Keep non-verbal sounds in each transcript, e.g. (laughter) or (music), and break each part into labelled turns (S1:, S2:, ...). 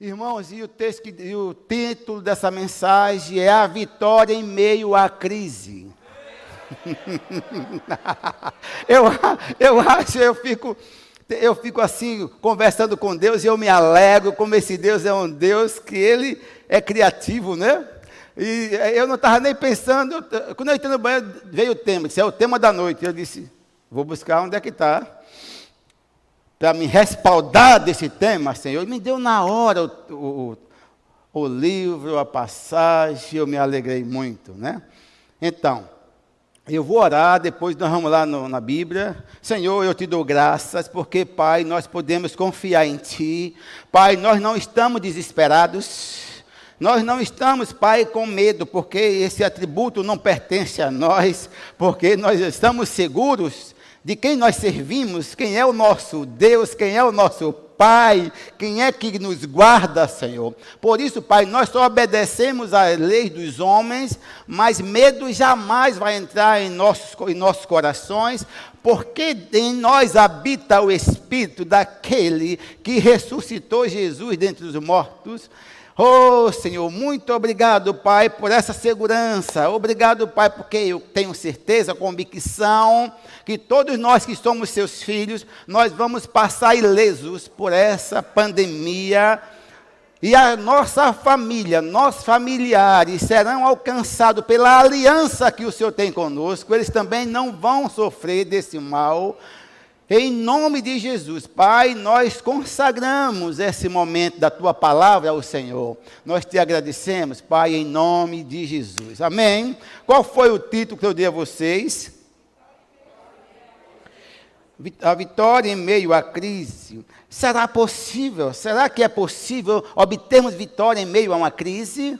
S1: Irmãos, e o, texto, e o título dessa mensagem é A Vitória em Meio à Crise. (laughs) eu, eu acho, eu fico, eu fico assim, conversando com Deus e eu me alegro como esse Deus é um Deus que ele é criativo, né? E eu não estava nem pensando, quando eu entrei no banheiro, veio o tema, disse, é o tema da noite. Eu disse, vou buscar onde é que está para me respaldar desse tema, Senhor. me deu na hora o, o, o livro, a passagem, eu me alegrei muito, né? Então, eu vou orar, depois nós vamos lá no, na Bíblia. Senhor, eu te dou graças, porque, Pai, nós podemos confiar em Ti. Pai, nós não estamos desesperados. Nós não estamos, Pai, com medo, porque esse atributo não pertence a nós, porque nós estamos seguros de quem nós servimos, quem é o nosso Deus, quem é o nosso Pai, quem é que nos guarda, Senhor. Por isso, Pai, nós só obedecemos às leis dos homens, mas medo jamais vai entrar em nossos, em nossos corações, porque em nós habita o Espírito daquele que ressuscitou Jesus dentre os mortos Oh, Senhor, muito obrigado, Pai, por essa segurança. Obrigado, Pai, porque eu tenho certeza, convicção, que todos nós que somos seus filhos, nós vamos passar ilesos por essa pandemia. E a nossa família, nossos familiares serão alcançados pela aliança que o Senhor tem conosco, eles também não vão sofrer desse mal, em nome de Jesus, Pai, nós consagramos esse momento da tua palavra ao Senhor. Nós te agradecemos, Pai, em nome de Jesus. Amém. Qual foi o título que eu dei a vocês? A vitória em meio à crise. Será possível? Será que é possível obtermos vitória em meio a uma crise?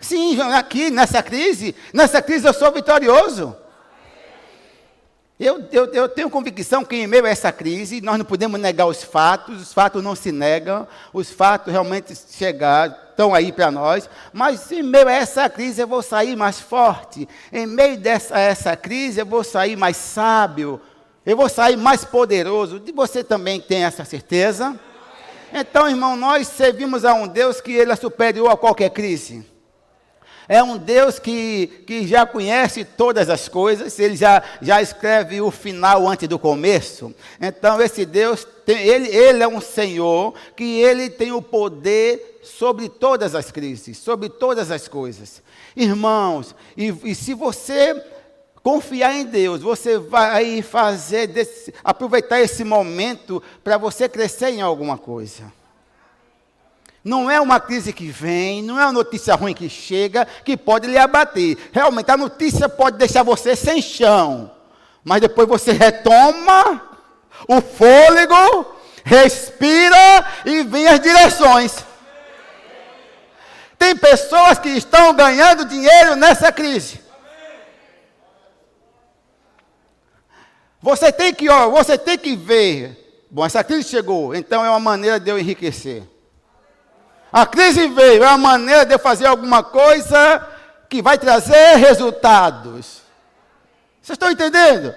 S1: Sim, aqui nessa crise, nessa crise eu sou vitorioso. Eu, eu, eu, tenho convicção que, em meio a essa crise, nós não podemos negar os fatos, os fatos não se negam, os fatos realmente chegaram, estão aí para nós, mas em meio a essa crise eu vou sair mais forte, em meio dessa essa crise eu vou sair mais sábio, eu vou sair mais poderoso. E você também tem essa certeza? Então, irmão, nós servimos a um Deus que ele é superior a qualquer crise. É um Deus que, que já conhece todas as coisas, ele já, já escreve o final antes do começo. Então, esse Deus, tem, ele, ele é um Senhor que ele tem o poder sobre todas as crises, sobre todas as coisas. Irmãos, e, e se você confiar em Deus, você vai fazer desse, aproveitar esse momento para você crescer em alguma coisa. Não é uma crise que vem, não é uma notícia ruim que chega, que pode lhe abater. Realmente, a notícia pode deixar você sem chão. Mas depois você retoma o fôlego, respira e vem as direções. Tem pessoas que estão ganhando dinheiro nessa crise. Você tem que, ó, você tem que ver. Bom, essa crise chegou, então é uma maneira de eu enriquecer. A crise veio, é uma maneira de fazer alguma coisa que vai trazer resultados. Vocês estão entendendo?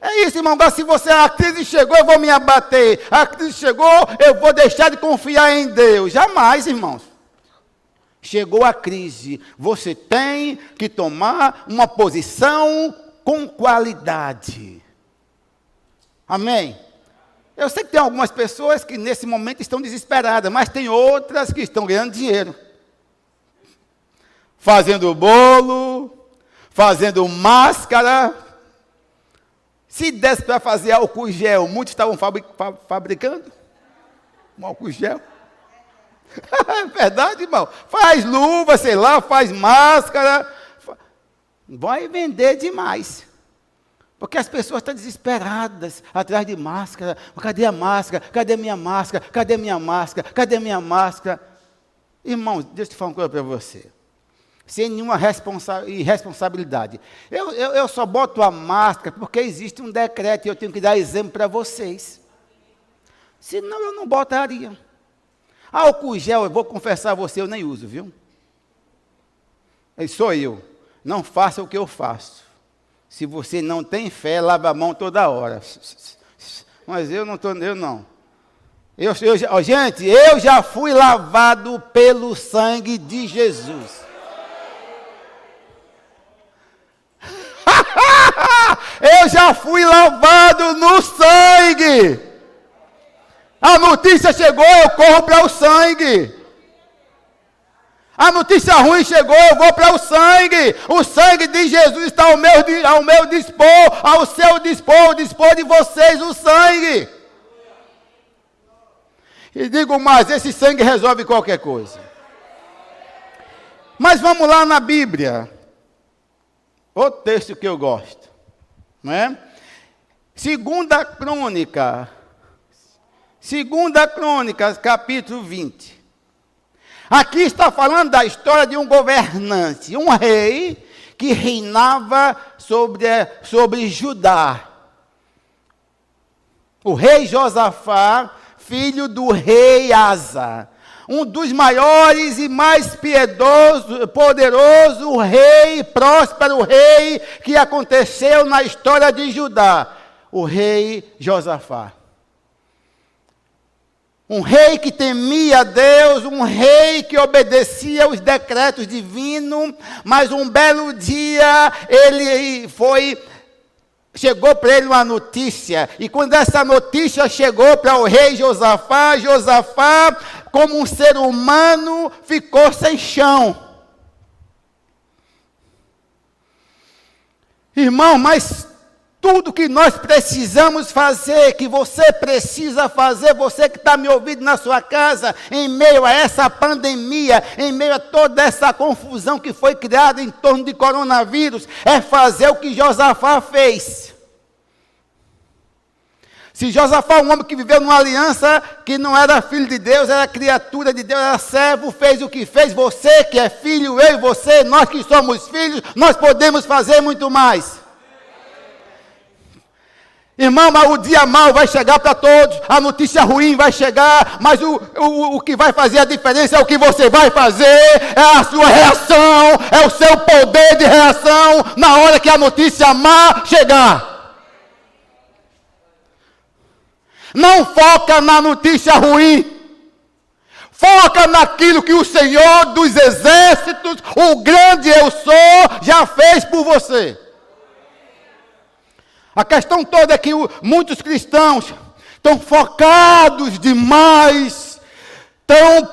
S1: É isso, irmão. Se você, a crise chegou, eu vou me abater. A crise chegou, eu vou deixar de confiar em Deus. Jamais, irmãos. Chegou a crise. Você tem que tomar uma posição com qualidade. Amém? Eu sei que tem algumas pessoas que nesse momento estão desesperadas, mas tem outras que estão ganhando dinheiro. Fazendo bolo, fazendo máscara. Se desse para fazer álcool gel, muitos estavam fabricando um álcool gel. é (laughs) verdade, irmão. Faz luva, sei lá, faz máscara. Vai vender demais. Porque as pessoas estão desesperadas atrás de máscara. Cadê a máscara? Cadê a minha máscara? Cadê a minha máscara? Cadê a minha máscara? Irmãos, deixa eu te falar uma coisa para você. Sem nenhuma responsa irresponsabilidade. Eu, eu, eu só boto a máscara porque existe um decreto e eu tenho que dar exemplo para vocês. Senão eu não botaria. Álcool gel, eu vou confessar a você, eu nem uso, viu? Sou eu. Não faça o que eu faço. Se você não tem fé, lava a mão toda hora. Mas eu não estou, eu não. Eu, eu, gente, eu já fui lavado pelo sangue de Jesus. (laughs) eu já fui lavado no sangue. A notícia chegou, eu corro para o sangue. A notícia ruim chegou, eu vou para o sangue. O sangue de Jesus está ao meu, ao meu dispor, ao seu dispor, ao dispor de vocês o sangue. E digo mais, esse sangue resolve qualquer coisa. Mas vamos lá na Bíblia. O texto que eu gosto. Não é? Segunda crônica. Segunda crônica, capítulo 20. Aqui está falando da história de um governante, um rei que reinava sobre, sobre Judá. O rei Josafá, filho do rei Asa, um dos maiores e mais piedoso, poderoso rei, próspero rei que aconteceu na história de Judá, o rei Josafá. Um rei que temia Deus, um rei que obedecia os decretos divinos, mas um belo dia ele foi chegou para ele uma notícia, e quando essa notícia chegou para o rei Josafá, Josafá, como um ser humano, ficou sem chão. Irmão, mas tudo que nós precisamos fazer, que você precisa fazer, você que está me ouvindo na sua casa, em meio a essa pandemia, em meio a toda essa confusão que foi criada em torno de coronavírus, é fazer o que Josafá fez. Se Josafá, um homem que viveu numa aliança que não era filho de Deus, era criatura de Deus, era servo, fez o que fez, você que é filho, eu e você, nós que somos filhos, nós podemos fazer muito mais. Irmão, o dia mal vai chegar para todos, a notícia ruim vai chegar, mas o, o, o que vai fazer a diferença é o que você vai fazer, é a sua reação, é o seu poder de reação na hora que a notícia má chegar. Não foca na notícia ruim, foca naquilo que o Senhor dos exércitos, o grande eu sou, já fez por você. A questão toda é que muitos cristãos estão focados demais. Então,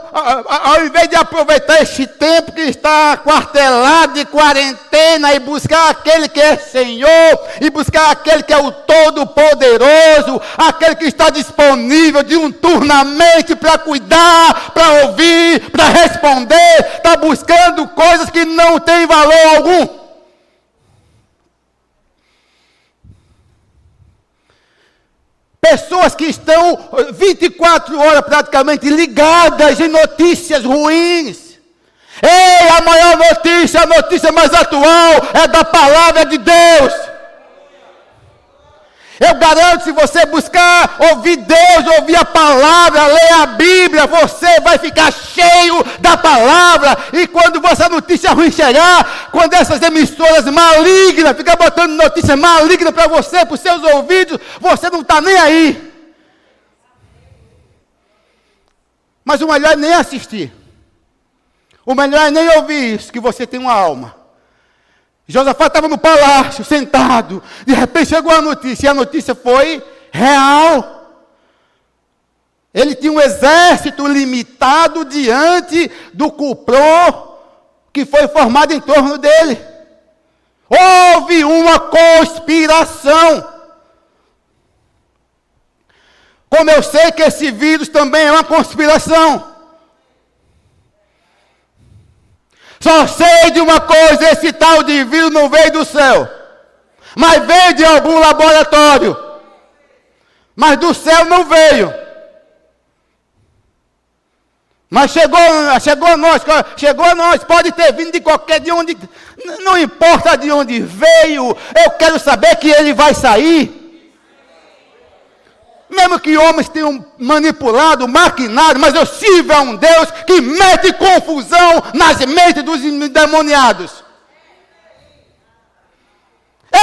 S1: ao invés de aproveitar este tempo que está quartelado de quarentena e buscar aquele que é Senhor, e buscar aquele que é o Todo-Poderoso, aquele que está disponível diuturnamente para cuidar, para ouvir, para responder, está buscando coisas que não têm valor algum. Pessoas que estão 24 horas praticamente ligadas em notícias ruins. Ei, a maior notícia, a notícia mais atual é da palavra de Deus. Eu garanto, se você buscar ouvir Deus, ouvir a palavra, ler a Bíblia, você vai ficar cheio da palavra. E quando essa notícia ruim chegar, quando essas emissoras malignas ficam botando notícia maligna para você, para os seus ouvidos, você não está nem aí. Mas o melhor é nem assistir. O melhor é nem ouvir isso, que você tem uma alma. Josafá estava no palácio, sentado. De repente chegou a notícia, e a notícia foi real. Ele tinha um exército limitado diante do cuprô que foi formado em torno dele. Houve uma conspiração. Como eu sei que esse vírus também é uma conspiração. Só sei de uma coisa: esse tal de vírus não veio do céu, mas veio de algum laboratório. Mas do céu não veio. Mas chegou, chegou a nós, chegou a nós, pode ter vindo de qualquer de onde, não importa de onde veio, eu quero saber que ele vai sair. Mesmo que homens tenham manipulado, maquinado, mas eu sirvo a um Deus que mete confusão nas mentes dos endemoniados.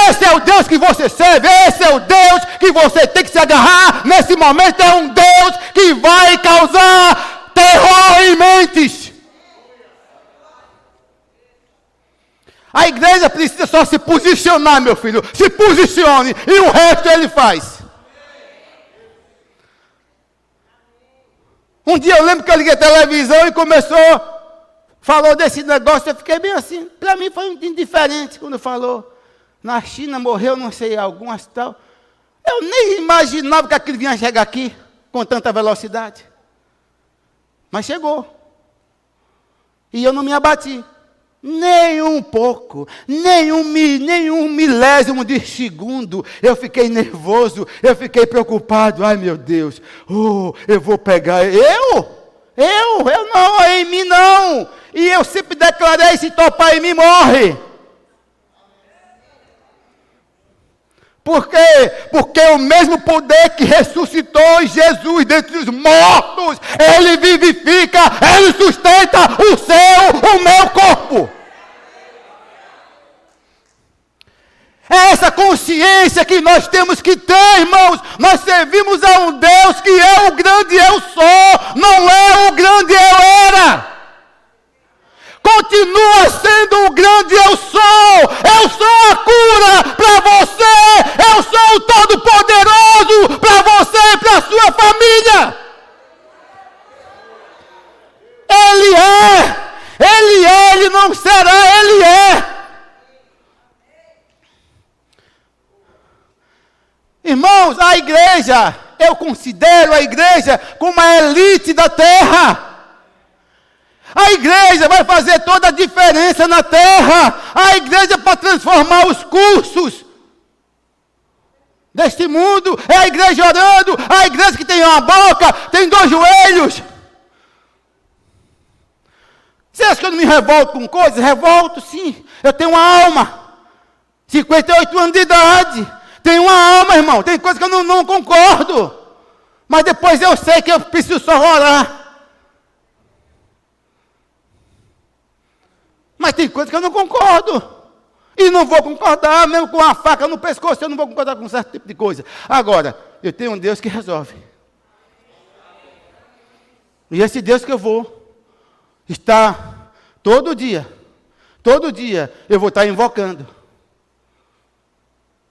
S1: Esse é o Deus que você serve, esse é o Deus que você tem que se agarrar. Nesse momento é um Deus que vai causar terror em mentes. A igreja precisa só se posicionar, meu filho. Se posicione e o resto ele faz. Um dia eu lembro que eu liguei a televisão e começou, falou desse negócio, eu fiquei bem assim. Para mim foi indiferente quando falou. Na China morreu, não sei, algumas tal. Eu nem imaginava que aquilo vinha chegar aqui com tanta velocidade. Mas chegou. E eu não me abati. Nem um pouco, nem um, nem um milésimo de segundo. Eu fiquei nervoso, eu fiquei preocupado. Ai meu Deus, oh, eu vou pegar. Eu? Eu? Eu não, em mim não. E eu sempre declarei: se topar em mim, morre. Por quê? Porque o mesmo poder que ressuscitou Jesus dentre os mortos, ele vivifica, ele sustenta o seu, o meu corpo. É essa consciência que nós temos que ter, irmãos. Nós servimos a um Deus que é o grande eu sou, não é o grande eu era. Continua sendo o grande eu sou a cura para você. Eu sou o todo-poderoso para você e para a sua família. Ele é. Ele é, ele não será, ele é. Irmãos, a igreja, considero a igreja como a elite da terra. A igreja vai fazer toda a diferença na terra. A igreja para transformar os cursos deste mundo. É a igreja orando. A igreja que tem uma boca, tem dois joelhos. Você acha que eu não me revolto com coisas? Revolto sim. Eu tenho uma alma. 58 anos de idade. Tem uma alma, irmão. Tem coisa que eu não, não concordo. Mas depois eu sei que eu preciso só orar. Mas tem coisa que eu não concordo. E não vou concordar, mesmo com a faca no pescoço, eu não vou concordar com certo tipo de coisa. Agora, eu tenho um Deus que resolve. E esse Deus que eu vou está todo dia, todo dia eu vou estar invocando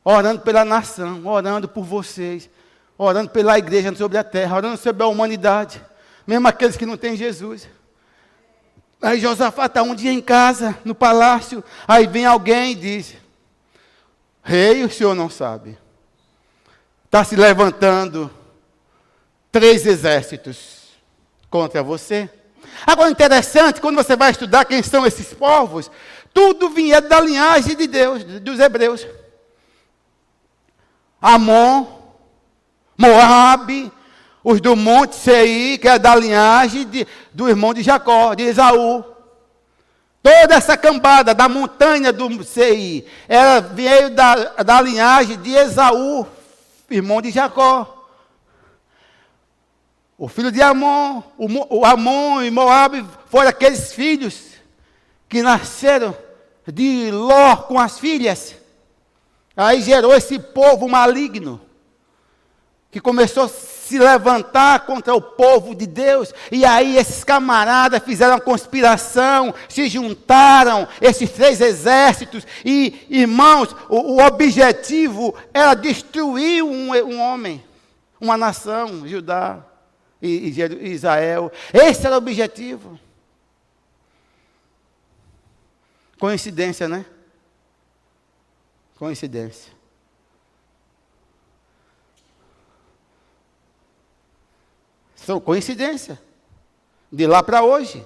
S1: orando pela nação, orando por vocês, orando pela igreja sobre a terra, orando sobre a humanidade, mesmo aqueles que não têm Jesus. Aí Josafá está um dia em casa, no palácio, aí vem alguém e diz: Rei, o senhor não sabe. Está se levantando três exércitos contra você. Agora, interessante, quando você vai estudar quem são esses povos, tudo vinha da linhagem de Deus, dos hebreus. Amon, Moabe, os do Monte Seir, que é da linhagem de, do irmão de Jacó, de Esaú. Toda essa cambada da montanha do Seir, ela veio da, da linhagem de Esaú, irmão de Jacó. O filho de Amon, o, o Amon e Moabe foram aqueles filhos que nasceram de Ló com as filhas. Aí gerou esse povo maligno, que começou a se levantar contra o povo de Deus, e aí esses camaradas fizeram uma conspiração, se juntaram, esses três exércitos, e irmãos, o, o objetivo era destruir um, um, homem, uma nação, Judá e, e Israel. Esse era o objetivo. Coincidência, né? Coincidência. São coincidência. De lá para hoje.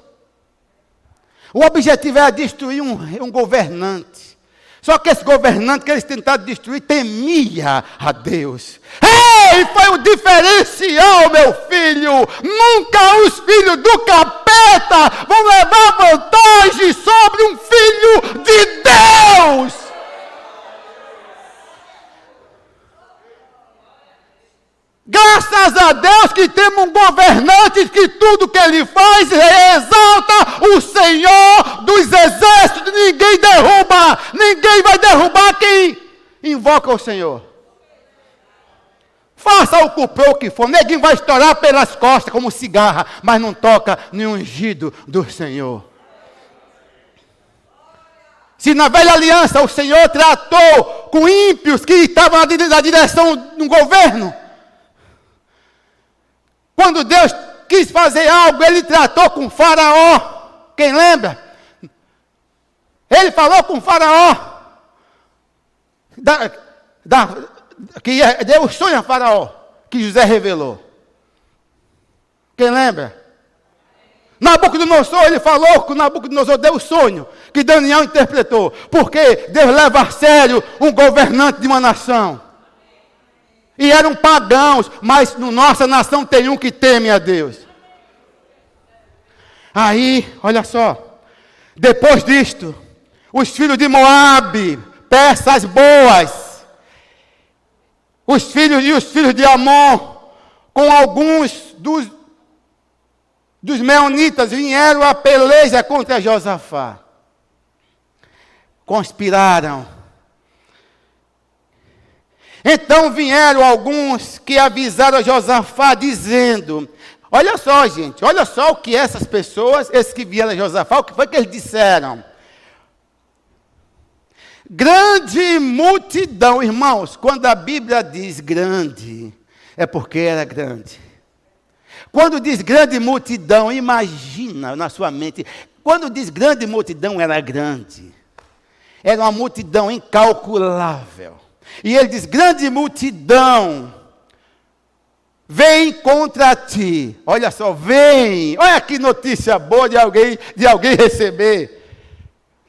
S1: O objetivo era destruir um, um governante. Só que esse governante que eles tentaram destruir temia a Deus. Ei, foi o diferencial, meu filho. Nunca os filhos do capeta vão levar vantagem sobre um filho de Deus. Graças a Deus que temos um governante que tudo que ele faz exalta o Senhor dos exércitos. Ninguém derruba, ninguém vai derrubar quem Invoca o Senhor. Faça o cupê o que for. Neguinho vai estourar pelas costas como cigarra, mas não toca nenhum ungido do Senhor. Se na velha aliança o Senhor tratou com ímpios que estavam na direção do governo, quando Deus quis fazer algo, ele tratou com Faraó. Quem lembra? Ele falou com Faraó. Da, da, que deu o sonho a Faraó, que José revelou. Quem lembra? Nabucodonosor, ele falou que Nabucodonosor deu o sonho que Daniel interpretou. Porque Deus leva a sério um governante de uma nação. E eram pagãos, mas na nossa nação tem um que teme a Deus. Aí, olha só. Depois disto, os filhos de Moabe, peças boas, os filhos e os filhos de Amon, com alguns dos, dos meonitas, vieram a peleja contra Josafá. Conspiraram. Então vieram alguns que avisaram a Josafá, dizendo: Olha só, gente, olha só o que essas pessoas, esses que vieram a Josafá, o que foi que eles disseram? Grande multidão, irmãos, quando a Bíblia diz grande, é porque era grande. Quando diz grande multidão, imagina na sua mente, quando diz grande multidão, era grande. Era uma multidão incalculável. E ele diz: grande multidão vem contra ti. Olha só, vem. Olha que notícia boa de alguém, de alguém receber.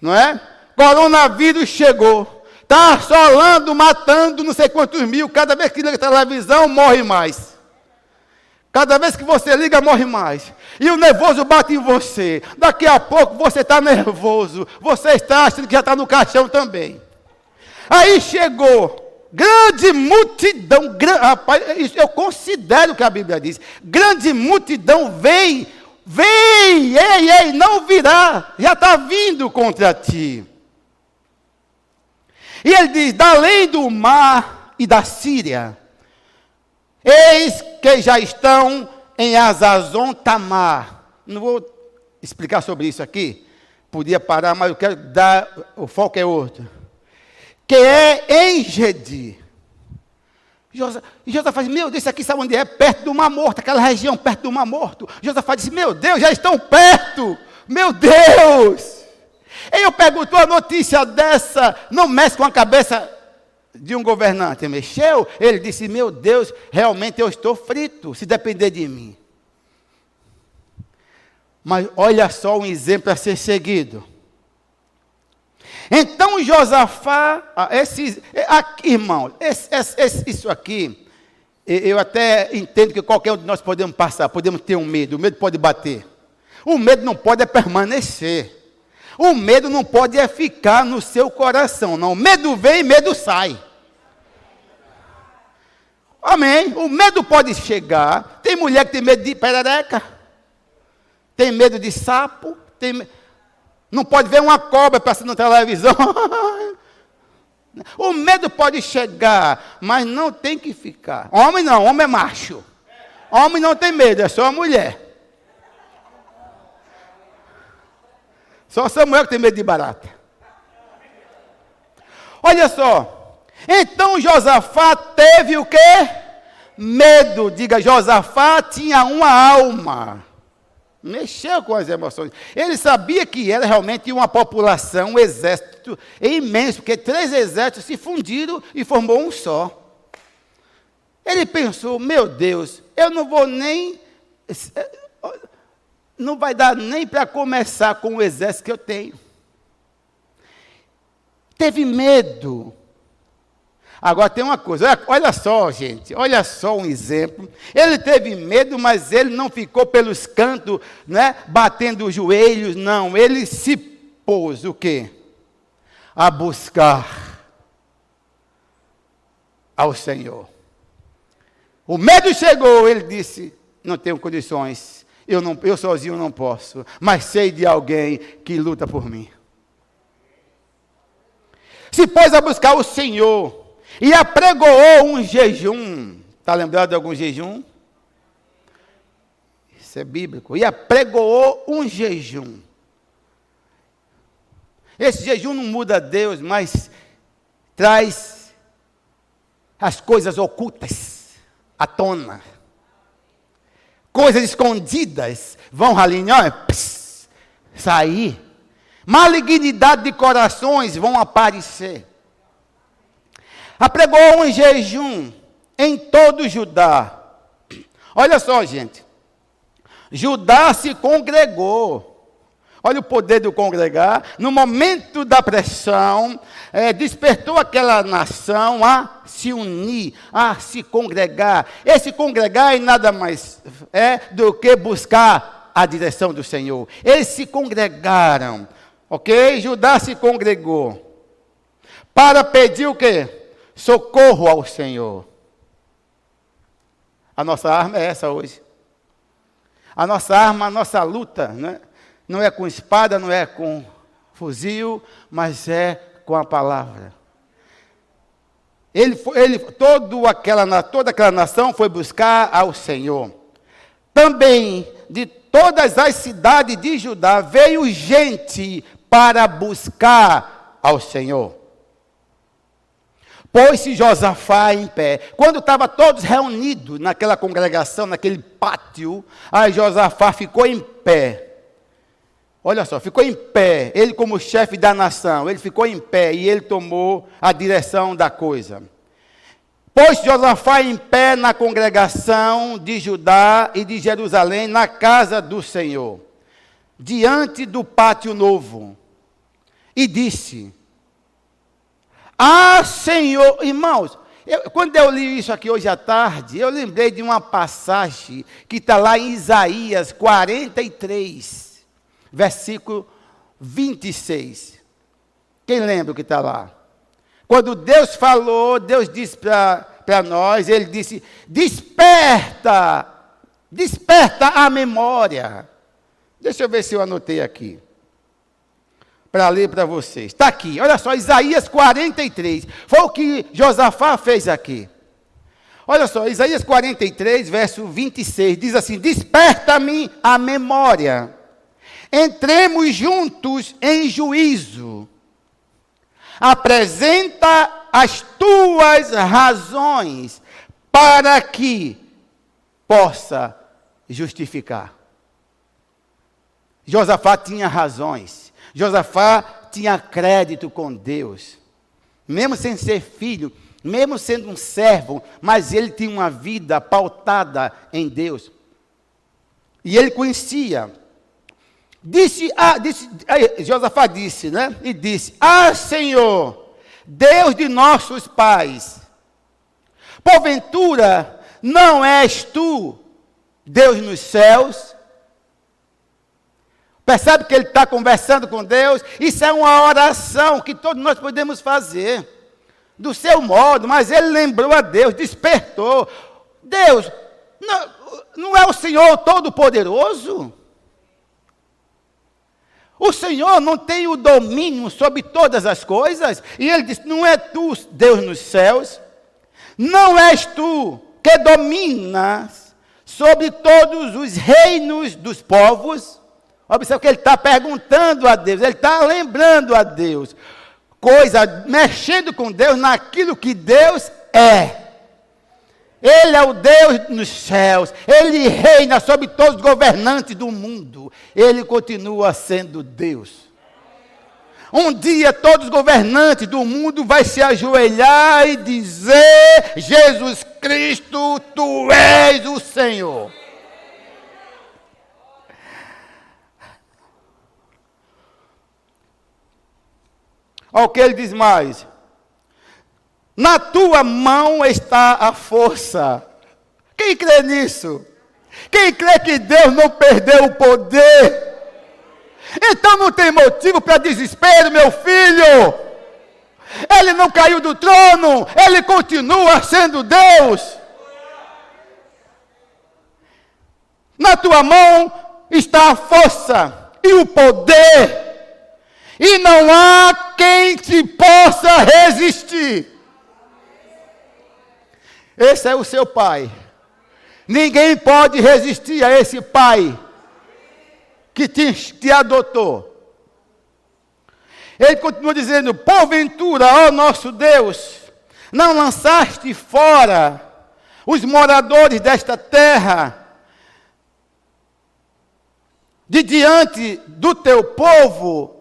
S1: Não é? Coronavírus chegou. Está assolando, matando não sei quantos mil. Cada vez que liga a televisão, morre mais. Cada vez que você liga, morre mais. E o nervoso bate em você. Daqui a pouco você está nervoso. Você está achando que já está no caixão também. Aí chegou. Grande multidão, gran, rapaz, eu considero que a Bíblia diz. Grande multidão vem, vem, ei, ei, não virá, já está vindo contra ti. E ele diz: da além do mar e da Síria, eis que já estão em Azazon Tamar. Não vou explicar sobre isso aqui, podia parar, mas eu quero dar, o foco é outro. Que é em Gedi. E Josafá diz, meu Deus, isso aqui sabe onde é? Perto do Mar Morto, aquela região perto do Mar Morto. Josafá disse, meu Deus, já estão perto. Meu Deus. Eu pergunto, a notícia dessa não mexe com a cabeça de um governante? Mexeu? Ele disse, meu Deus, realmente eu estou frito, se depender de mim. Mas olha só um exemplo a ser seguido. Então Josafá, ah, é, aqui, irmão, esse, esse, isso aqui, eu até entendo que qualquer um de nós podemos passar, podemos ter um medo, o medo pode bater. O medo não pode é permanecer. O medo não pode é ficar no seu coração, não. Medo vem, medo sai. Amém. O medo pode chegar. Tem mulher que tem medo de perereca. Tem medo de sapo. Tem... Não pode ver uma cobra passando na televisão. (laughs) o medo pode chegar, mas não tem que ficar. Homem não, homem é macho. Homem não tem medo, é só a mulher. Só Samuel que tem medo de barata. Olha só. Então Josafá teve o quê? Medo. Diga, Josafá tinha uma alma. Mexeu com as emoções. Ele sabia que era realmente uma população, um exército imenso, porque três exércitos se fundiram e formou um só. Ele pensou: meu Deus, eu não vou nem não vai dar nem para começar com o exército que eu tenho. Teve medo. Agora tem uma coisa, olha só, gente, olha só um exemplo. Ele teve medo, mas ele não ficou pelos cantos, né, batendo os joelhos, não. Ele se pôs o quê? A buscar ao Senhor. O medo chegou, ele disse: Não tenho condições eu, não, eu sozinho não posso, mas sei de alguém que luta por mim. Se pôs a buscar o Senhor, E apregoou um jejum. Está lembrado de algum jejum? Isso é bíblico. E apregoou um jejum. Esse jejum não muda Deus, mas traz as coisas ocultas à tona. Coisas escondidas vão ralinhar, sair. Malignidade de corações vão aparecer. Apregou um jejum em todo Judá. Olha só, gente. Judá se congregou. Olha o poder do congregar. No momento da pressão, é, despertou aquela nação a se unir, a se congregar. Esse congregar é nada mais é do que buscar a direção do Senhor. Eles se congregaram, ok? Judá se congregou para pedir o quê? Socorro ao Senhor. A nossa arma é essa hoje. A nossa arma, a nossa luta, né? não é com espada, não é com fuzil, mas é com a palavra. Ele, ele aquela, toda aquela nação foi buscar ao Senhor. Também de todas as cidades de Judá veio gente para buscar ao Senhor. Pôs-se Josafá em pé. Quando estavam todos reunidos naquela congregação, naquele pátio, aí Josafá ficou em pé. Olha só, ficou em pé, ele como chefe da nação, ele ficou em pé e ele tomou a direção da coisa. Pôs Josafá em pé na congregação de Judá e de Jerusalém, na casa do Senhor, diante do pátio novo, e disse: ah, Senhor, irmãos, eu, quando eu li isso aqui hoje à tarde, eu lembrei de uma passagem que está lá em Isaías 43, versículo 26. Quem lembra o que está lá? Quando Deus falou, Deus disse para nós, Ele disse: desperta, desperta a memória. Deixa eu ver se eu anotei aqui para ler para vocês. Está aqui, olha só, Isaías 43. Foi o que Josafá fez aqui. Olha só, Isaías 43, verso 26, diz assim: Desperta-me a memória, entremos juntos em juízo, apresenta as tuas razões, para que possa justificar. Josafá tinha razões. Josafá tinha crédito com Deus, mesmo sem ser filho, mesmo sendo um servo, mas ele tinha uma vida pautada em Deus. E ele conhecia. Disse, ah, disse Josafá disse, né? E disse: Ah, Senhor, Deus de nossos pais, porventura não és tu Deus nos céus, Percebe que ele está conversando com Deus? Isso é uma oração que todos nós podemos fazer. Do seu modo, mas ele lembrou a Deus, despertou. Deus, não, não é o Senhor Todo-Poderoso? O Senhor não tem o domínio sobre todas as coisas? E ele disse: Não é tu, Deus nos céus, não és tu que dominas sobre todos os reinos dos povos? Observe que ele está perguntando a Deus, ele está lembrando a Deus. Coisa, mexendo com Deus naquilo que Deus é. Ele é o Deus nos céus, ele reina sobre todos os governantes do mundo. Ele continua sendo Deus. Um dia todos os governantes do mundo vai se ajoelhar e dizer: Jesus Cristo, tu és o Senhor. O que ele diz mais. Na tua mão está a força. Quem crê nisso? Quem crê que Deus não perdeu o poder? Então não tem motivo para desespero, meu filho. Ele não caiu do trono, ele continua sendo Deus. Na tua mão está a força e o poder e não há quem te possa resistir. Esse é o seu pai. Ninguém pode resistir a esse pai que te, te adotou. Ele continua dizendo: Porventura, ó nosso Deus, não lançaste fora os moradores desta terra de diante do teu povo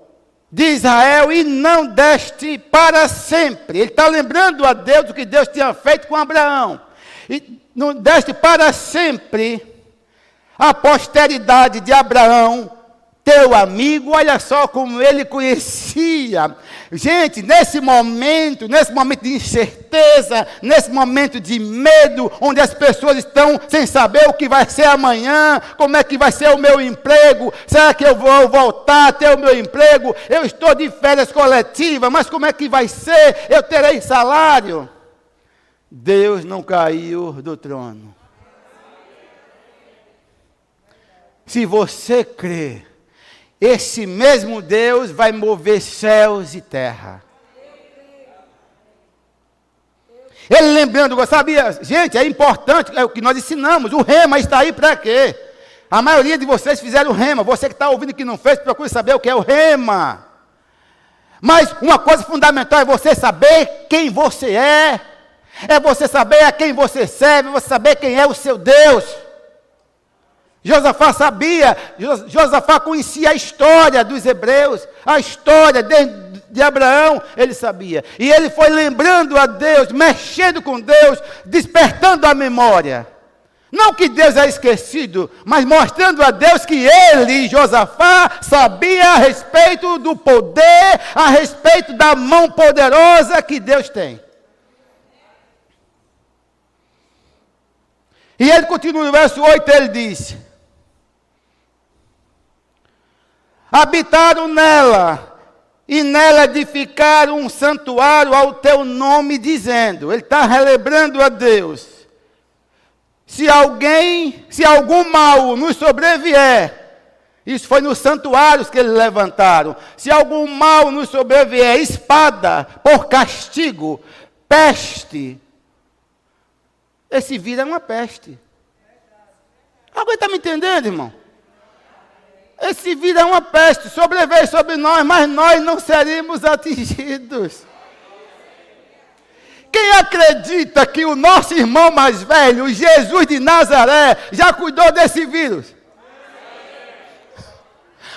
S1: de Israel e não deste para sempre. Ele está lembrando a Deus o que Deus tinha feito com Abraão. E não deste para sempre a posteridade de Abraão teu amigo, olha só como ele conhecia. Gente, nesse momento, nesse momento de incerteza, nesse momento de medo, onde as pessoas estão sem saber o que vai ser amanhã, como é que vai ser o meu emprego, será que eu vou voltar a ter o meu emprego? Eu estou de férias coletivas, mas como é que vai ser? Eu terei salário? Deus não caiu do trono. Se você crê, esse mesmo Deus vai mover céus e terra. Ele lembrando, sabia, gente, é importante, é o que nós ensinamos, o rema está aí para quê? A maioria de vocês fizeram rema, você que está ouvindo que não fez, procure saber o que é o rema. Mas uma coisa fundamental é você saber quem você é, é você saber a quem você serve, você saber quem é o seu Deus. Josafá sabia, Josafá conhecia a história dos hebreus, a história de, de, Abraão, ele sabia. E ele foi lembrando a Deus, mexendo com Deus, despertando a memória. Não que Deus é esquecido, mas mostrando a Deus que ele, Josafá, sabia a respeito do poder, a respeito da mão poderosa que Deus tem. E ele continua no verso 8, ele diz: habitaram nela, e nela edificaram um santuário ao teu nome, dizendo: Ele está relembrando a Deus. Se alguém, se algum mal nos sobrevier, isso foi nos santuários que eles levantaram. Se algum mal nos sobrevier, espada, por castigo, peste. Esse vírus é uma peste. Alguém está me entendendo, irmão? Esse vírus é uma peste, sobreveio sobre nós, mas nós não seríamos atingidos. Quem acredita que o nosso irmão mais velho, Jesus de Nazaré, já cuidou desse vírus?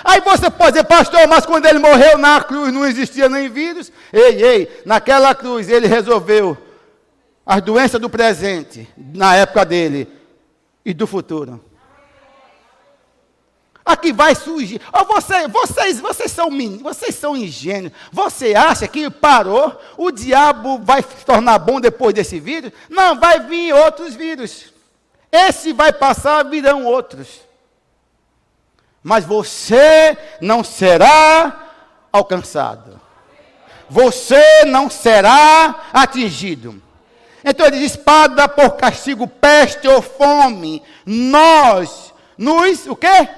S1: Aí você pode dizer, pastor, mas quando ele morreu na cruz não existia nem vírus. Ei, ei, naquela cruz ele resolveu as doenças do presente, na época dele, e do futuro. Aqui vai surgir. Oh, você, vocês, vocês são vocês são ingênuos. Você acha que parou? O diabo vai se tornar bom depois desse vírus? Não, vai vir outros vírus. Esse vai passar, virão outros. Mas você não será alcançado. Você não será atingido. Então ele diz: espada por castigo, peste ou fome. Nós nos, o quê?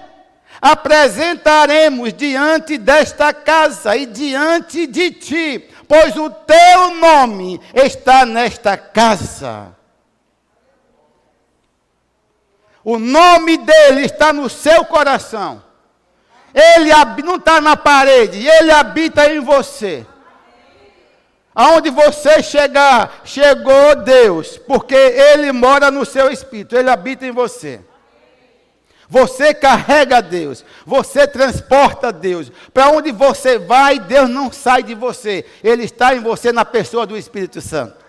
S1: Apresentaremos diante desta casa e diante de ti, pois o teu nome está nesta casa. O nome dele está no seu coração. Ele não está na parede, ele habita em você. Aonde você chegar, chegou Deus, porque ele mora no seu espírito, ele habita em você. Você carrega Deus, você transporta Deus. Para onde você vai, Deus não sai de você. Ele está em você na pessoa do Espírito Santo.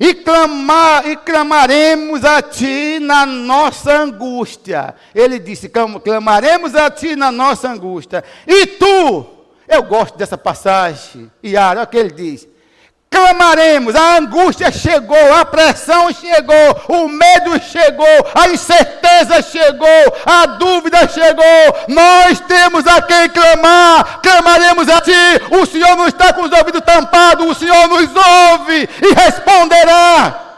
S1: E, clamar, e clamaremos a Ti na nossa angústia. Ele disse: clamaremos a Ti na nossa angústia. E Tu, eu gosto dessa passagem, Iara, olha o que ele diz clamaremos. A angústia chegou, a pressão chegou, o medo chegou, a incerteza chegou, a dúvida chegou. Nós temos a quem clamar, clamaremos a Ti. O Senhor não está com os ouvidos tampados, o Senhor nos ouve e responderá.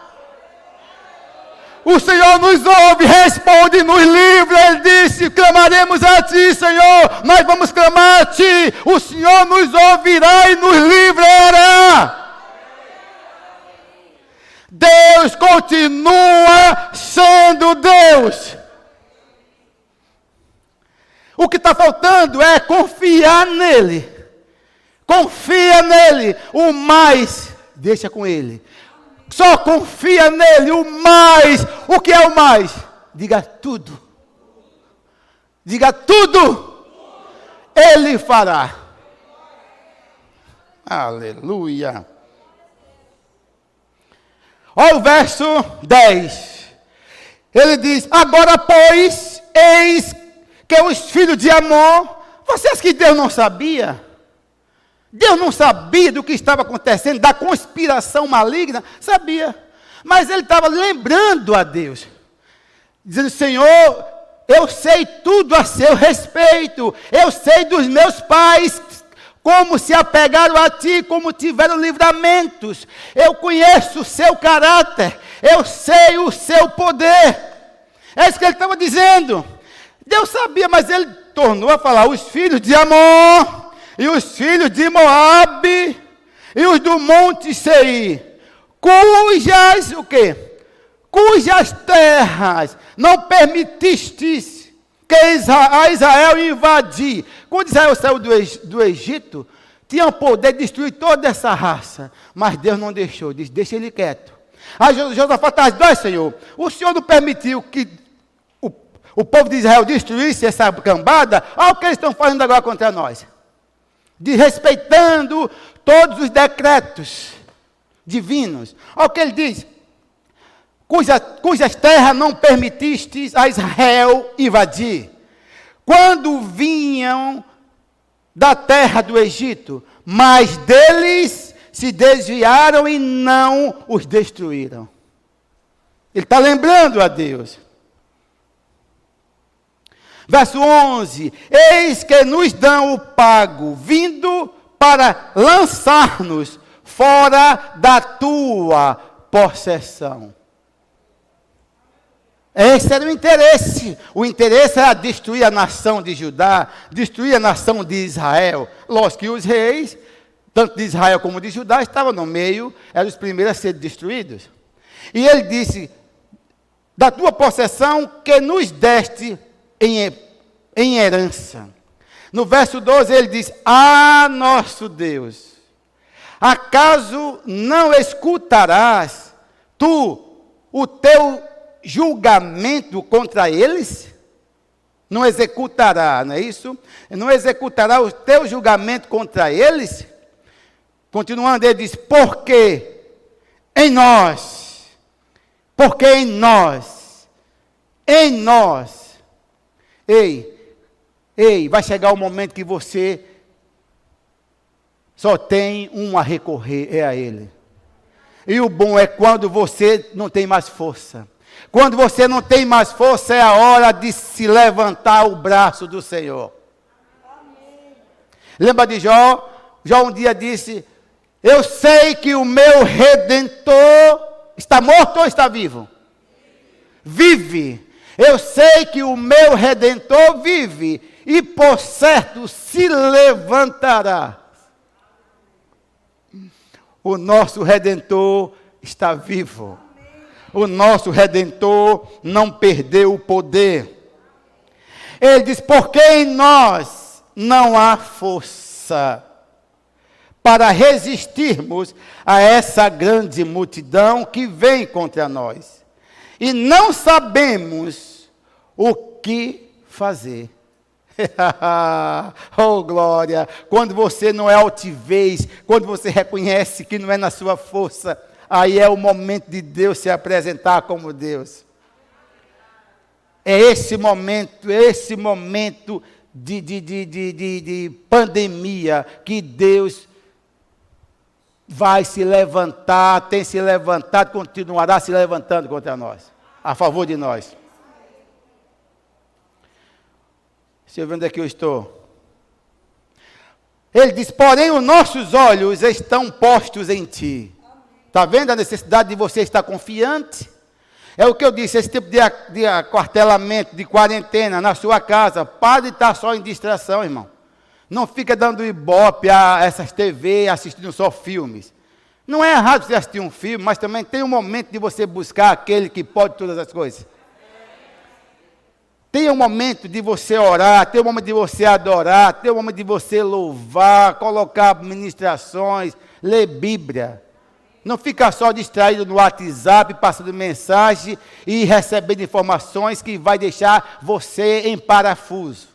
S1: O Senhor nos ouve, responde, nos livra. Ele disse: clamaremos a Ti, Senhor. Nós vamos clamar a Ti. O Senhor nos ouvirá e nos livrará. Deus continua sendo Deus. O que está faltando é confiar nele. Confia nele. O mais, deixa com ele. Só confia nele. O mais. O que é o mais? Diga tudo. Diga tudo. Ele fará. Aleluia. Olha o verso 10. Ele diz: Agora, pois, eis que os filhos de Amon, vocês que Deus não sabia, Deus não sabia do que estava acontecendo, da conspiração maligna, sabia, mas ele estava lembrando a Deus, dizendo: Senhor, eu sei tudo a seu respeito, eu sei dos meus pais, como se apegaram a ti, como tiveram livramentos, eu conheço o seu caráter, eu sei o seu poder. É isso que ele estava dizendo. Deus sabia, mas ele tornou a falar: os filhos de Amon, e os filhos de Moabe, e os do monte Seir, cujas, o quê? Cujas terras não permitistes que a Israel invadir. Quando Israel saiu do, Egito, tinha poder de destruir toda essa raça, mas Deus não deixou, disse: deixa ele quieto. Aí Josafá está dizendo: Senhor, o Senhor não permitiu que o povo de Israel destruísse essa cambada, olha o que eles estão fazendo agora contra nós. Desrespeitando todos os decretos divinos. Olha o que ele diz. Cuja, cujas terras não permitistes a Israel invadir. Quando vinham da terra do Egito, mas deles se desviaram e não os destruíram. Ele está lembrando a Deus. Verso 11: Eis que nos dão o pago, vindo para lançar-nos fora da tua possessão. Esse era o interesse. O interesse era destruir a nação de Judá, destruir a nação de Israel. Lógico que os reis, tanto de Israel como de Judá, estavam no meio, eram os primeiros a ser destruídos. E ele disse: Da tua possessão que nos deste em, em herança. No verso 12 ele diz: Ah, nosso Deus, acaso não escutarás tu o teu julgamento contra eles? Não executará, não é isso? Não executará o teu julgamento contra eles? Continuando, ele diz: Porque em nós, porque em nós, em nós, Ei, ei, vai chegar o momento que você só tem um a recorrer, é a Ele. E o bom é quando você não tem mais força. Quando você não tem mais força, é a hora de se levantar o braço do Senhor. Amém. Lembra de Jó? Jó um dia disse: Eu sei que o meu redentor está morto ou está vivo? Vive. Eu sei que o meu redentor vive e por certo se levantará. O nosso redentor está vivo. O nosso redentor não perdeu o poder. Ele diz: porque em nós não há força para resistirmos a essa grande multidão que vem contra nós. E não sabemos o que fazer. (laughs) oh glória! Quando você não é altivez, quando você reconhece que não é na sua força, aí é o momento de Deus se apresentar como Deus. É esse momento, esse momento de, de, de, de, de, de pandemia que Deus vai se levantar, tem se levantado, continuará se levantando contra nós, a favor de nós. Deixa eu onde é que eu estou. Ele diz: Porém, os nossos olhos estão postos em ti. Está vendo a necessidade de você estar confiante? É o que eu disse, esse tipo de, de de quarentena na sua casa, pare de estar só em distração, irmão. Não fica dando ibope a essas TV, assistindo só filmes. Não é errado você assistir um filme, mas também tem um momento de você buscar aquele que pode todas as coisas. Tem um momento de você orar, tem um momento de você adorar, tem um momento de você louvar, colocar ministrações, ler Bíblia. Não fica só distraído no WhatsApp, passando mensagem e recebendo informações que vai deixar você em parafuso.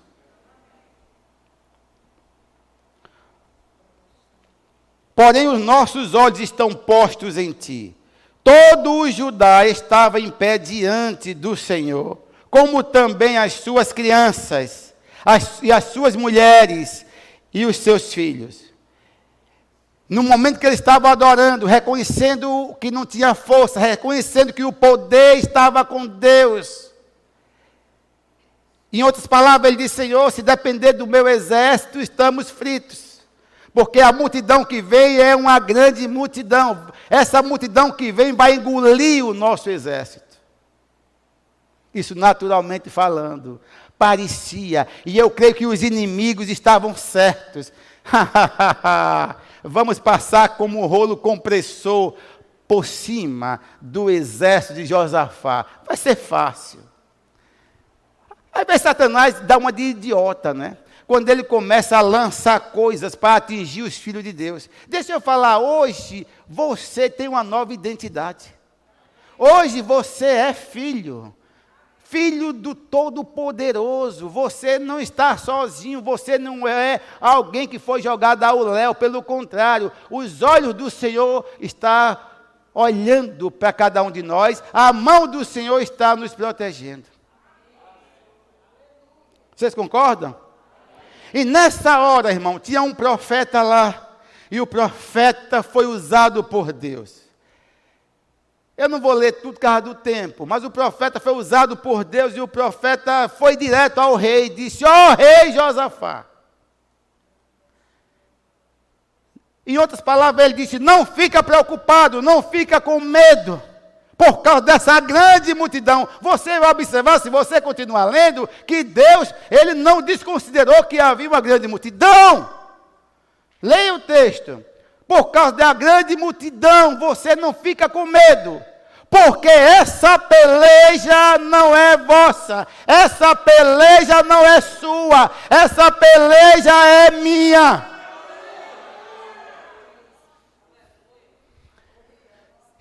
S1: Porém, os nossos olhos estão postos em ti. Todo o Judá estava em pé diante do Senhor, como também as suas crianças, as, e as suas mulheres e os seus filhos. No momento que ele estava adorando, reconhecendo que não tinha força, reconhecendo que o poder estava com Deus. Em outras palavras, ele disse: Senhor, se depender do meu exército, estamos fritos. Porque a multidão que vem é uma grande multidão. Essa multidão que vem vai engolir o nosso exército. Isso naturalmente falando. Parecia. E eu creio que os inimigos estavam certos. (laughs) Vamos passar como um rolo compressor por cima do exército de Josafá. Vai ser fácil. Aí vem Satanás dá uma de idiota, né? quando ele começa a lançar coisas para atingir os filhos de Deus. Deixa eu falar, hoje você tem uma nova identidade. Hoje você é filho. Filho do Todo-Poderoso, você não está sozinho, você não é alguém que foi jogado ao léu, pelo contrário, os olhos do Senhor estão olhando para cada um de nós, a mão do Senhor está nos protegendo. Vocês concordam? E nessa hora, irmão, tinha um profeta lá. E o profeta foi usado por Deus. Eu não vou ler tudo por causa do tempo, mas o profeta foi usado por Deus e o profeta foi direto ao rei e disse: Ó oh, rei Josafá. Em outras palavras, ele disse: Não fica preocupado, não fica com medo por causa dessa grande multidão. Você vai observar, se você continuar lendo, que Deus, ele não desconsiderou que havia uma grande multidão. Leia o texto. Por causa da grande multidão, você não fica com medo. Porque essa peleja não é vossa, essa peleja não é sua, essa peleja é minha.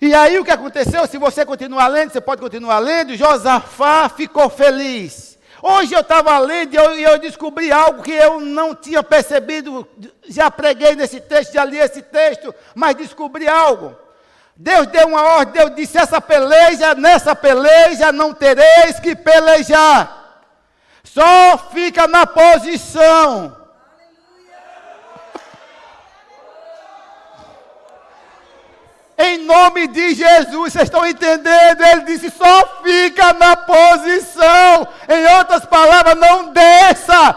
S1: E aí o que aconteceu? Se você continuar lendo, você pode continuar lendo. Josafá ficou feliz. Hoje eu estava lendo e eu, eu, descobri algo que eu não tinha percebido. Já preguei nesse texto, já li esse texto, mas descobri algo. Deus deu uma ordem, Deus disse: essa peleja, nessa peleja não tereis que pelejar. Só fica na posição. Em nome de Jesus, vocês estão entendendo? Ele disse: só fica na posição. Em outras palavras, não desça.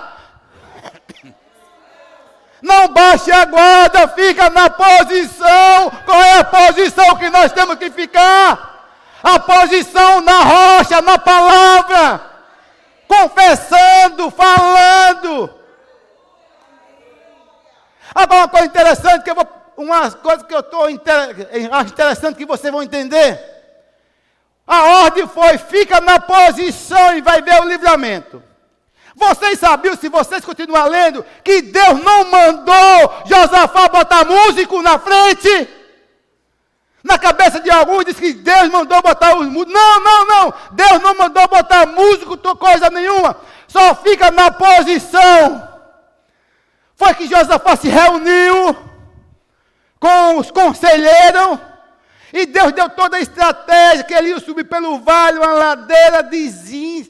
S1: Não baixe a guarda, fica na posição. Qual é a posição que nós temos que ficar? A posição na rocha, na palavra. Confessando, falando. Agora, uma coisa interessante que eu vou uma coisa que eu estou acho interessante que vocês vão entender. A ordem foi: fica na posição e vai ver o livramento. Vocês sabiam, se vocês continuarem lendo, que Deus não mandou Josafá botar músico na frente? Na cabeça de alguns diz que Deus mandou botar os músicos. Não, não, não. Deus não mandou botar músico, coisa nenhuma. Só fica na posição. Foi que Josafá se reuniu com os conselheiros. E Deus deu toda a estratégia que ele ia subir pelo vale, uma ladeira de zins.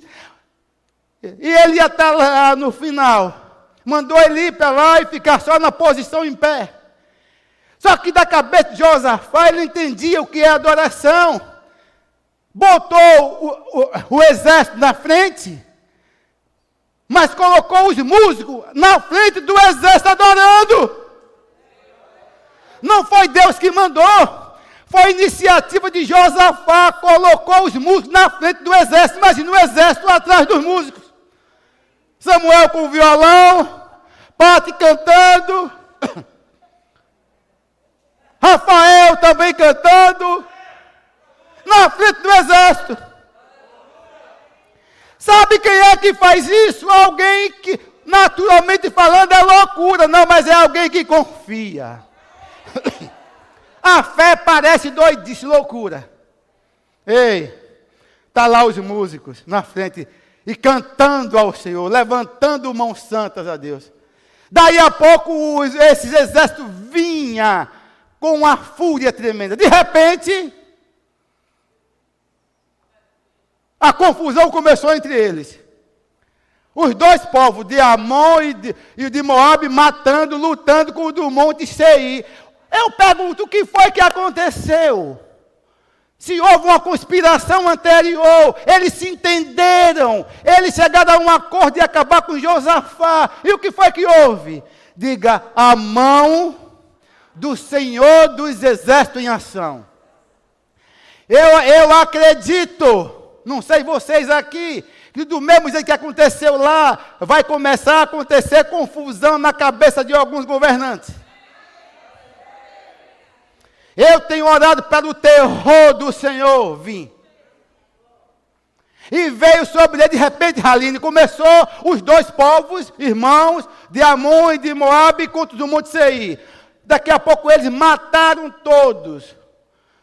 S1: E ele ia estar lá no final. Mandou ele ir para lá e ficar só na posição em pé. Só que da cabeça de Josafá ele entendia o que é adoração. Botou o, o, o exército na frente, mas colocou os músicos na frente do exército adorando. Não foi Deus que mandou. Foi iniciativa de Josafá, colocou os músicos na frente do exército. Imagina o exército atrás dos músicos. Samuel com o violão, Pati cantando, (coughs) Rafael também cantando, na frente do exército. Sabe quem é que faz isso? Alguém que, naturalmente falando, é loucura, não, mas é alguém que confia. A fé parece doidice, loucura. Ei, tá lá os músicos na frente e cantando ao Senhor, levantando mãos santas a Deus. Daí a pouco os, esses exércitos vinha com uma fúria tremenda. De repente, a confusão começou entre eles. Os dois povos, de Amon e de, e de Moab, matando, lutando com o do monte Seir. Eu pergunto, o que foi que aconteceu? Se houve uma conspiração anterior, eles se entenderam, eles chegaram a um acordo de acabar com Josafá. E o que foi que houve? Diga, a mão do Senhor dos Exércitos em ação. Eu, eu acredito, não sei vocês aqui, que do mesmo jeito que aconteceu lá, vai começar a acontecer confusão na cabeça de alguns governantes. Eu tenho orado para o terror do Senhor vir. E veio sobre ele de repente, Haline, começou os dois povos, irmãos, de Amon e de Moabe contra o Monte Seir. Daqui a pouco eles mataram todos.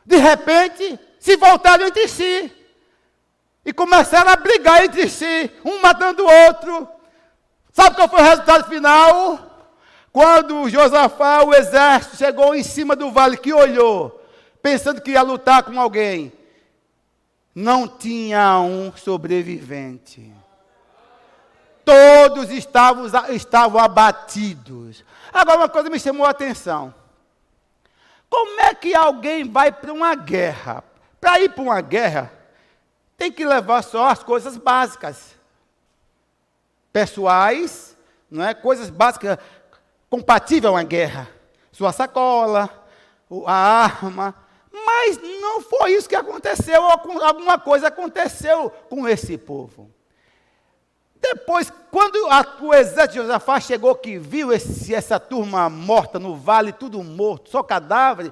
S1: De repente, se voltaram entre si. E começaram a brigar entre si, um matando o outro. Sabe qual foi o resultado final? Quando Josafá, o exército, chegou em cima do vale, que olhou, pensando que ia lutar com alguém, não tinha um sobrevivente. Todos estavam, estavam abatidos. Agora, uma coisa me chamou a atenção. Como é que alguém vai para uma guerra? Para ir para uma guerra, tem que levar só as coisas básicas. Pessoais, não é? Coisas básicas compatível à guerra. Sua sacola, a arma. Mas não foi isso que aconteceu, alguma coisa aconteceu com esse povo. Depois, quando a, o exército de Josafá chegou, que viu esse, essa turma morta no vale, tudo morto, só cadáver,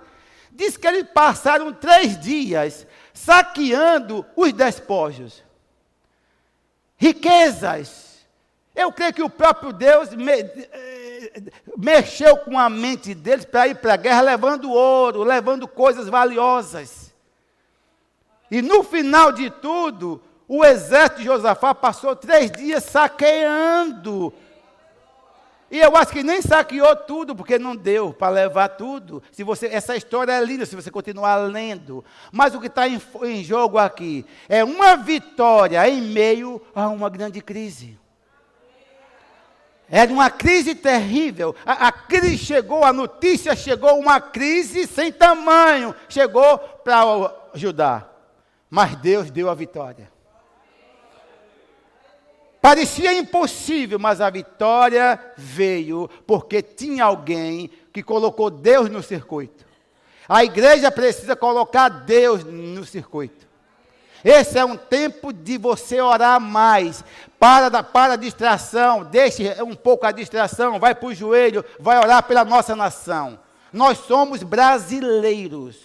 S1: diz que eles passaram três dias saqueando os despojos, riquezas. Eu creio que o próprio Deus mexeu com a mente deles para ir para a guerra levando ouro, levando coisas valiosas. E no final de tudo, o exército de Josafá passou três dias saqueando. E eu acho que nem saqueou tudo, porque não deu para levar tudo. Se você, essa história é linda se você continuar lendo. Mas o que está em, em jogo aqui é uma vitória em meio a uma grande crise. Era uma crise terrível. A, a, crise chegou, a notícia chegou, uma crise sem tamanho. Chegou para Judá. Mas Deus deu a vitória. Parecia impossível, mas a vitória veio porque tinha alguém que colocou Deus no circuito. A igreja precisa colocar Deus no circuito. Esse é um tempo de você orar mais. Para, da, para a distração, deixe um pouco a distração, vai para o joelho, vai orar pela nossa nação. Nós somos brasileiros.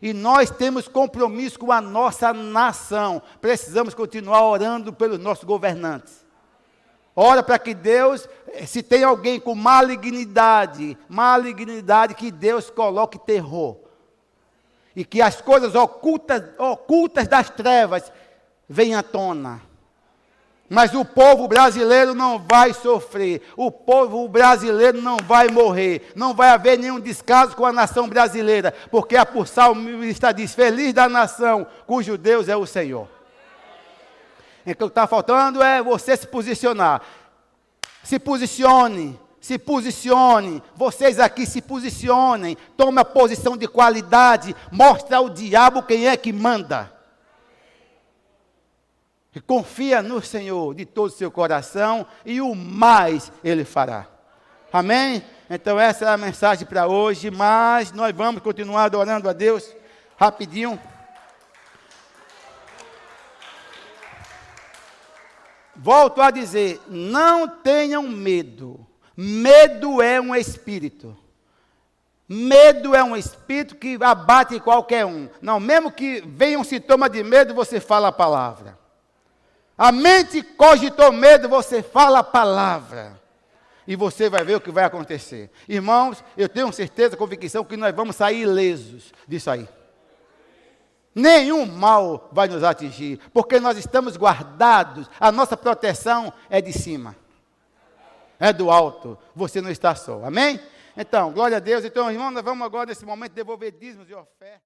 S1: E nós temos compromisso com a nossa nação. Precisamos continuar orando pelos nossos governantes. Ora para que Deus, se tem alguém com malignidade, malignidade, que Deus coloque terror e que as coisas ocultas, ocultas das trevas venham à tona. Mas o povo brasileiro não vai sofrer, o povo brasileiro não vai morrer, não vai haver nenhum descaso com a nação brasileira, porque a por salmista diz: Feliz da nação cujo Deus é o Senhor. O que está faltando é você se posicionar. Se posicione, se posicione, vocês aqui se posicionem, tome a posição de qualidade, mostre ao diabo quem é que manda. Confia no Senhor de todo o seu coração e o mais ele fará. Amém? Então, essa é a mensagem para hoje, mas nós vamos continuar adorando a Deus rapidinho. Volto a dizer: não tenham medo. Medo é um espírito. Medo é um espírito que abate qualquer um. Não, mesmo que venha um sintoma de medo, você fala a palavra. A mente cogitou medo, você fala a palavra. E você vai ver o que vai acontecer. Irmãos, eu tenho certeza, convicção, que nós vamos sair ilesos disso aí. Nenhum mal vai nos atingir, porque nós estamos guardados, a nossa proteção é de cima, é do alto, você não está só, amém? Então, glória a Deus. Então, irmão, nós vamos agora nesse momento devolver dízimos e ofertas.